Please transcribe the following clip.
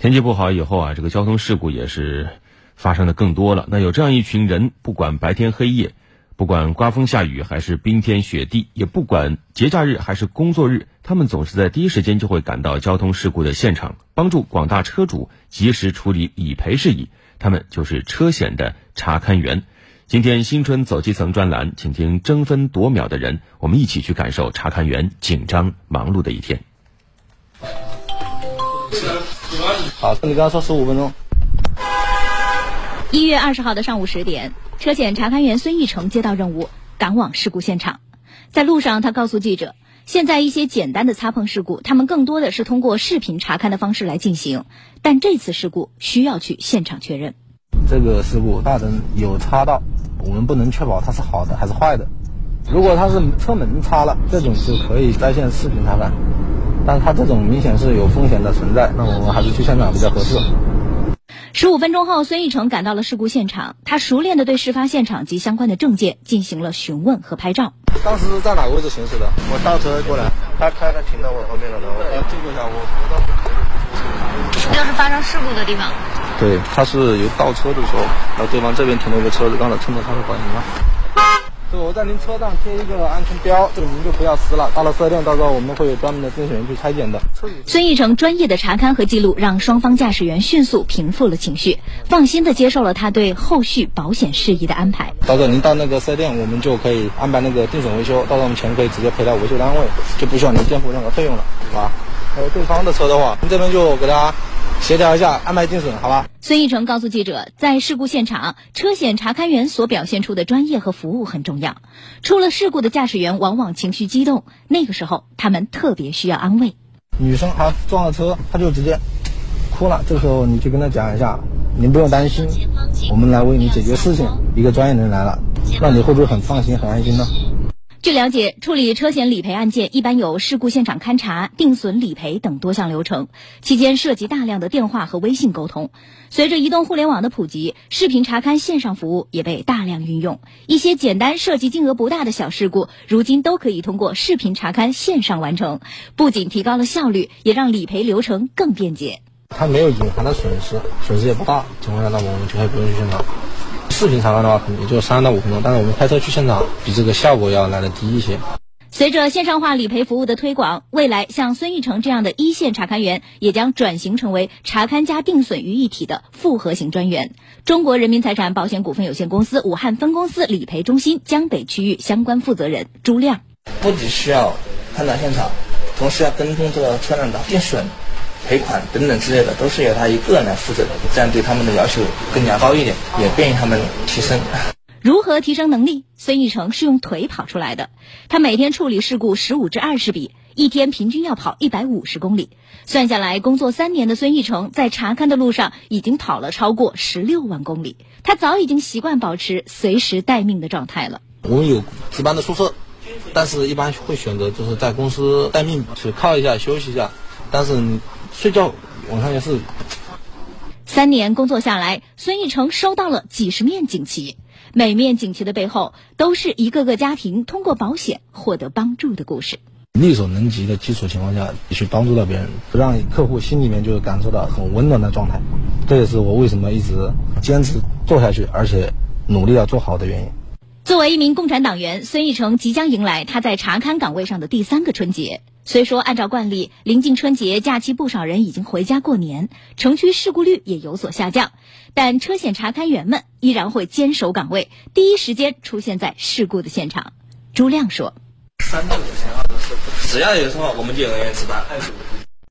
天气不好以后啊，这个交通事故也是发生的更多了。那有这样一群人，不管白天黑夜，不管刮风下雨还是冰天雪地，也不管节假日还是工作日，他们总是在第一时间就会赶到交通事故的现场，帮助广大车主及时处理理赔事宜。他们就是车险的查勘员。今天新春走基层专栏，请听争分夺秒的人，我们一起去感受查勘员紧张忙碌的一天。好，你刚刚说十五分钟。一月二十号的上午十点，车检查勘员孙义成接到任务，赶往事故现场。在路上，他告诉记者，现在一些简单的擦碰事故，他们更多的是通过视频查看的方式来进行，但这次事故需要去现场确认。这个事故大灯有擦到，我们不能确保它是好的还是坏的。如果它是车门擦了，这种就可以在线视频查看。但是它这种明显是有风险的存在，那我们还是去现场比较合适。十五分钟后，孙义成赶到了事故现场，他熟练地对事发现场及相关的证件进行了询问和拍照。当时在哪个位置行驶的？我倒车过来，他开的停到我后面了，然后我这个下我扶到。就是发生事故的地方。对，他是有倒车的时候，然后对方这边停了一个车子，刚才趁着他的保险杠。对，我在您车上贴一个安全标，这个您就不要撕了。到了四 S 店，到时候我们会有专门的甄选员去拆检的。孙义成专业的查勘和记录，让双方驾驶员迅速平复了情绪，放心的接受了他对后续保险事宜的安排。到时候您到那个四 S 店，我们就可以安排那个定损维修，到时候我们钱可以直接赔到维修单位，就不需要您垫付任何费用了，好吧？还有对方的车的话，您这边就给他。协调一下，安排定损，好吧？孙义成告诉记者，在事故现场，车险查勘员所表现出的专业和服务很重要。出了事故的驾驶员往往情绪激动，那个时候他们特别需要安慰。女生她撞了车，她就直接哭了。这个时候你就跟她讲一下，您不用担心，我们来为你解决事情。一个专业人来了，那你会不会很放心、很安心呢？据了解，处理车险理赔案件一般有事故现场勘查、定损理赔等多项流程，期间涉及大量的电话和微信沟通。随着移动互联网的普及，视频查勘线上服务也被大量运用。一些简单、涉及金额不大的小事故，如今都可以通过视频查勘线上完成，不仅提高了效率，也让理赔流程更便捷。它没有隐含的损失，损失也不大，情况下，那么我们就可以不用去现场。视频查看的话，可能也就三到五分钟，但是我们开车去现场，比这个效果要来的低一些。随着线上化理赔服务的推广，未来像孙玉成这样的一线查勘员也将转型成为查勘加定损于一体的复合型专员。中国人民财产保险股份有限公司武汉分公司理赔中心江北区域相关负责人朱亮，不仅需要勘查现场，同时要跟踪这个车辆的定损。赔款等等之类的，都是由他一个人来负责的，这样对他们的要求更加高一点，也便于他们提升。如何提升能力？孙义成是用腿跑出来的。他每天处理事故十五至二十笔，一天平均要跑一百五十公里。算下来，工作三年的孙义成在查勘的路上已经跑了超过十六万公里。他早已经习惯保持随时待命的状态了。我们有值班的宿舍，但是一般会选择就是在公司待命，去靠一下休息一下。但是你。睡觉晚上也是。三年工作下来，孙义成收到了几十面锦旗，每面锦旗的背后都是一个个家庭通过保险获得帮助的故事。力所能及的基础情况下，去帮助到别人，不让客户心里面就感受到很温暖的状态，这也是我为什么一直坚持做下去，而且努力要做好的原因。作为一名共产党员，孙义成即将迎来他在查勘岗位上的第三个春节。虽说按照惯例，临近春节假期，不少人已经回家过年，城区事故率也有所下降，但车险查勘员们依然会坚守岗位，第一时间出现在事故的现场。朱亮说：“三到五千二的事故，只要有的话，我们就有人员值班。”